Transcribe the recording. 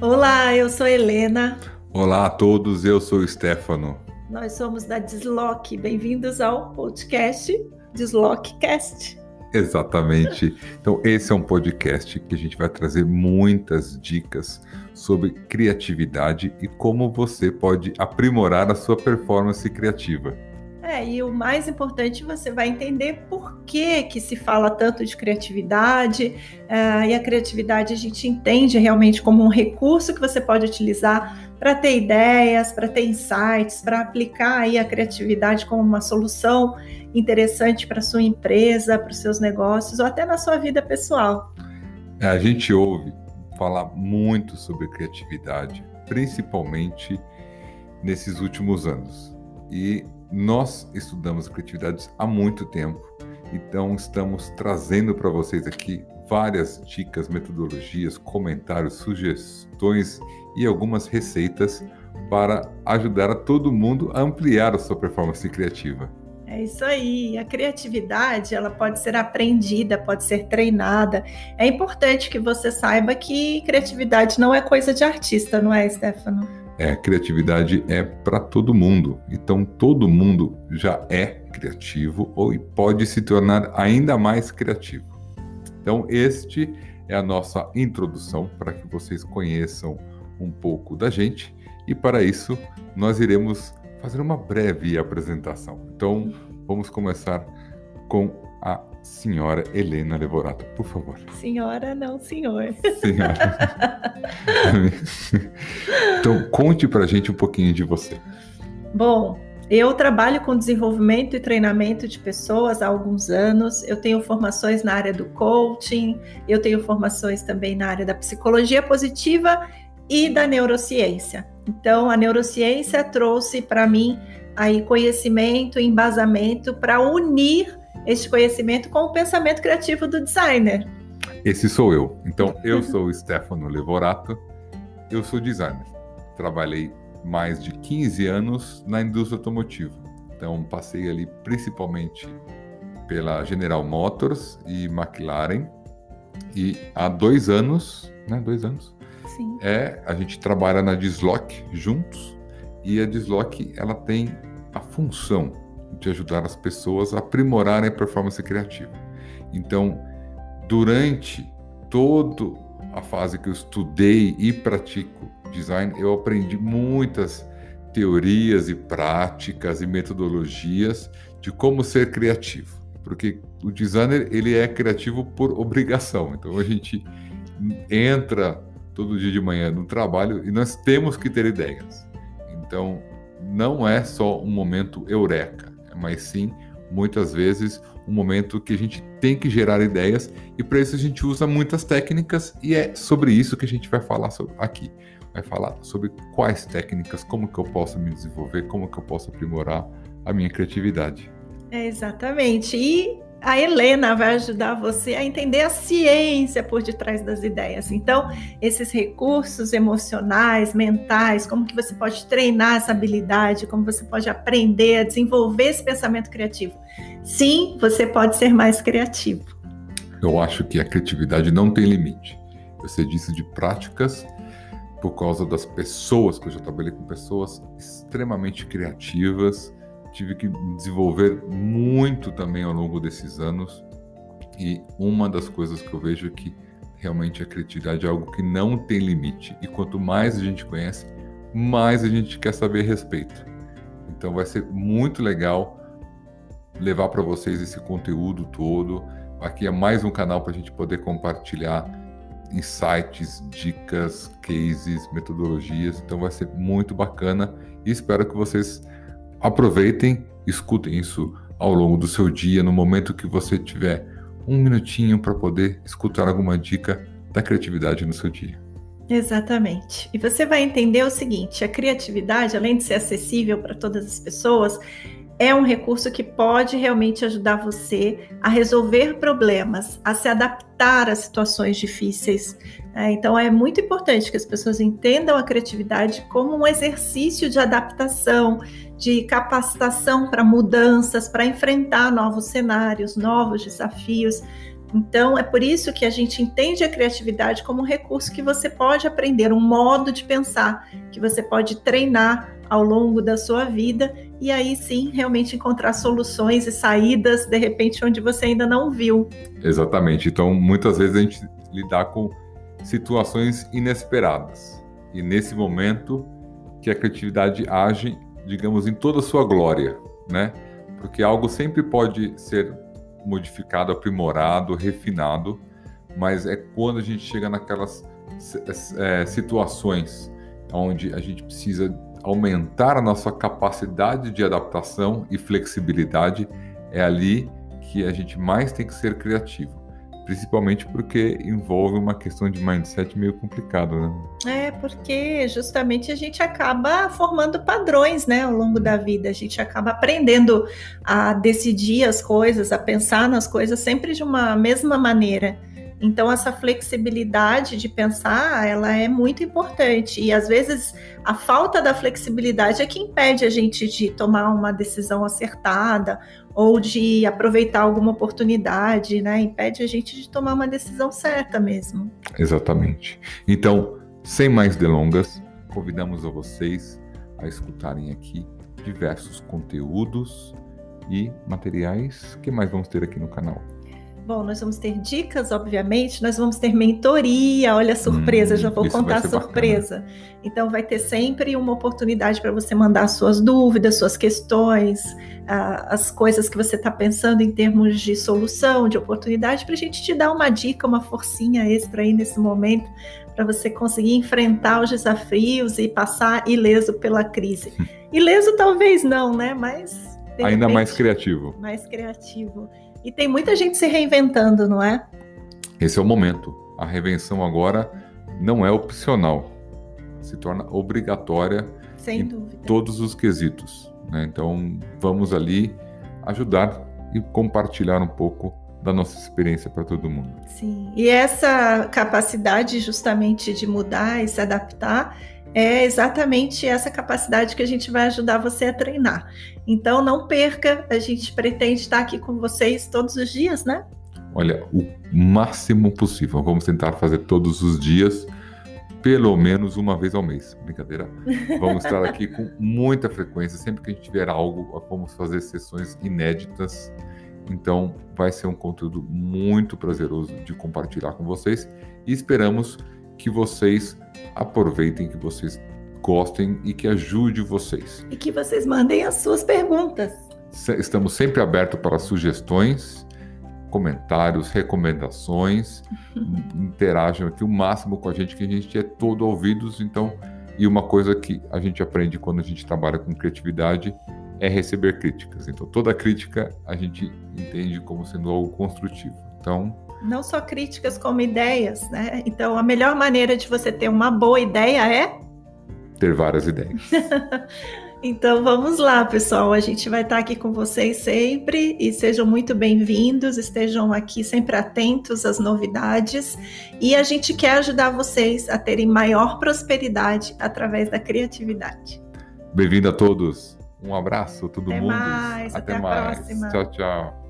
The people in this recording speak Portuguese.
Olá, eu sou Helena. Olá a todos, eu sou o Stefano. Nós somos da Desloque. Bem-vindos ao podcast Desloquecast. Exatamente. Então, esse é um podcast que a gente vai trazer muitas dicas sobre criatividade e como você pode aprimorar a sua performance criativa. É, e o mais importante, você vai entender por que, que se fala tanto de criatividade. Uh, e a criatividade a gente entende realmente como um recurso que você pode utilizar para ter ideias, para ter insights, para aplicar aí a criatividade como uma solução interessante para sua empresa, para os seus negócios ou até na sua vida pessoal. É, a gente ouve falar muito sobre criatividade, principalmente nesses últimos anos. E nós estudamos criatividade há muito tempo, então estamos trazendo para vocês aqui várias dicas, metodologias, comentários, sugestões e algumas receitas para ajudar a todo mundo a ampliar a sua performance criativa. É isso aí. A criatividade, ela pode ser aprendida, pode ser treinada. É importante que você saiba que criatividade não é coisa de artista, não é, Stefano? É, criatividade é para todo mundo. Então todo mundo já é criativo ou pode se tornar ainda mais criativo. Então este é a nossa introdução para que vocês conheçam um pouco da gente e para isso nós iremos fazer uma breve apresentação. Então vamos começar com a senhora Helena Levorato, por favor. Senhora, não senhor. Senhora. então, conte pra gente um pouquinho de você. Bom, eu trabalho com desenvolvimento e treinamento de pessoas há alguns anos. Eu tenho formações na área do coaching, eu tenho formações também na área da psicologia positiva e da neurociência. Então, a neurociência trouxe para mim aí conhecimento e embasamento para unir este conhecimento com o pensamento criativo do designer. Esse sou eu. Então, eu sou o Stefano Levorato, eu sou designer. Trabalhei mais de 15 anos na indústria automotiva. Então, passei ali principalmente pela General Motors e McLaren. E há dois anos, né? Dois anos. Sim. É, a gente trabalha na Dislock juntos. E a Dislock, ela tem a função de ajudar as pessoas a aprimorarem a performance criativa. Então, durante toda a fase que eu estudei e pratico design, eu aprendi muitas teorias e práticas e metodologias de como ser criativo, porque o designer ele é criativo por obrigação. Então a gente entra todo dia de manhã no trabalho e nós temos que ter ideias. Então não é só um momento eureka mas sim, muitas vezes, um momento que a gente tem que gerar ideias e para isso a gente usa muitas técnicas e é sobre isso que a gente vai falar aqui. Vai falar sobre quais técnicas, como que eu posso me desenvolver, como que eu posso aprimorar a minha criatividade. É exatamente. E a Helena vai ajudar você a entender a ciência por detrás das ideias. Então, esses recursos emocionais, mentais, como que você pode treinar essa habilidade, como você pode aprender a desenvolver esse pensamento criativo. Sim, você pode ser mais criativo. Eu acho que a criatividade não tem limite. Sei disso de práticas por causa das pessoas, que eu já trabalhei com pessoas extremamente criativas, tive que desenvolver muito também ao longo desses anos. E uma das coisas que eu vejo é que realmente a criatividade é algo que não tem limite. E quanto mais a gente conhece, mais a gente quer saber a respeito. Então vai ser muito legal levar para vocês esse conteúdo todo. Aqui é mais um canal para a gente poder compartilhar insights, dicas, cases, metodologias. Então vai ser muito bacana e espero que vocês Aproveitem, escutem isso ao longo do seu dia, no momento que você tiver um minutinho para poder escutar alguma dica da criatividade no seu dia. Exatamente. E você vai entender o seguinte: a criatividade, além de ser acessível para todas as pessoas, é um recurso que pode realmente ajudar você a resolver problemas, a se adaptar a situações difíceis. É, então, é muito importante que as pessoas entendam a criatividade como um exercício de adaptação, de capacitação para mudanças, para enfrentar novos cenários, novos desafios. Então, é por isso que a gente entende a criatividade como um recurso que você pode aprender, um modo de pensar, que você pode treinar ao longo da sua vida e aí sim realmente encontrar soluções e saídas, de repente, onde você ainda não viu. Exatamente. Então, muitas vezes a gente lidar com situações inesperadas. E nesse momento que a criatividade age, digamos, em toda a sua glória, né? Porque algo sempre pode ser modificado, aprimorado, refinado, mas é quando a gente chega naquelas é, situações onde a gente precisa aumentar a nossa capacidade de adaptação e flexibilidade, é ali que a gente mais tem que ser criativo principalmente porque envolve uma questão de mindset meio complicado, né? É, porque justamente a gente acaba formando padrões, né, ao longo da vida. A gente acaba aprendendo a decidir as coisas, a pensar nas coisas sempre de uma mesma maneira. Então essa flexibilidade de pensar, ela é muito importante e às vezes a falta da flexibilidade é que impede a gente de tomar uma decisão acertada ou de aproveitar alguma oportunidade, né? Impede a gente de tomar uma decisão certa mesmo. Exatamente. Então, sem mais delongas, convidamos a vocês a escutarem aqui diversos conteúdos e materiais. Que mais vamos ter aqui no canal? Bom, nós vamos ter dicas, obviamente, nós vamos ter mentoria, olha a surpresa, hum, já vou contar a surpresa. Bacana. Então, vai ter sempre uma oportunidade para você mandar suas dúvidas, suas questões, as coisas que você está pensando em termos de solução, de oportunidade, para a gente te dar uma dica, uma forcinha extra aí nesse momento, para você conseguir enfrentar os desafios e passar ileso pela crise. ileso talvez não, né? Mas. Ainda repente, mais criativo. Mais criativo. E tem muita gente se reinventando, não é? Esse é o momento. A reinvenção agora não é opcional, se torna obrigatória Sem em dúvida. todos os quesitos. Né? Então, vamos ali ajudar e compartilhar um pouco da nossa experiência para todo mundo. Sim, e essa capacidade justamente de mudar e se adaptar é exatamente essa capacidade que a gente vai ajudar você a treinar. Então não perca, a gente pretende estar aqui com vocês todos os dias, né? Olha, o máximo possível. Vamos tentar fazer todos os dias, pelo menos uma vez ao mês. Brincadeira. Vamos estar aqui com muita frequência. Sempre que a gente tiver algo, vamos fazer sessões inéditas. Então, vai ser um conteúdo muito prazeroso de compartilhar com vocês e esperamos que vocês aproveitem, que vocês gostem e que ajude vocês. E que vocês mandem as suas perguntas. Estamos sempre abertos para sugestões, comentários, recomendações. Interajam aqui o máximo com a gente, que a gente é todo ouvidos. Então, e uma coisa que a gente aprende quando a gente trabalha com criatividade é receber críticas. Então, toda crítica a gente entende como sendo algo construtivo. Então, não só críticas como ideias, né? Então a melhor maneira de você ter uma boa ideia é ter várias ideias. então vamos lá, pessoal. A gente vai estar aqui com vocês sempre e sejam muito bem-vindos. Estejam aqui sempre atentos às novidades e a gente quer ajudar vocês a terem maior prosperidade através da criatividade. Bem-vindo a todos. Um abraço, todo até mundo. Mais, até, até mais. Próxima. Tchau, tchau.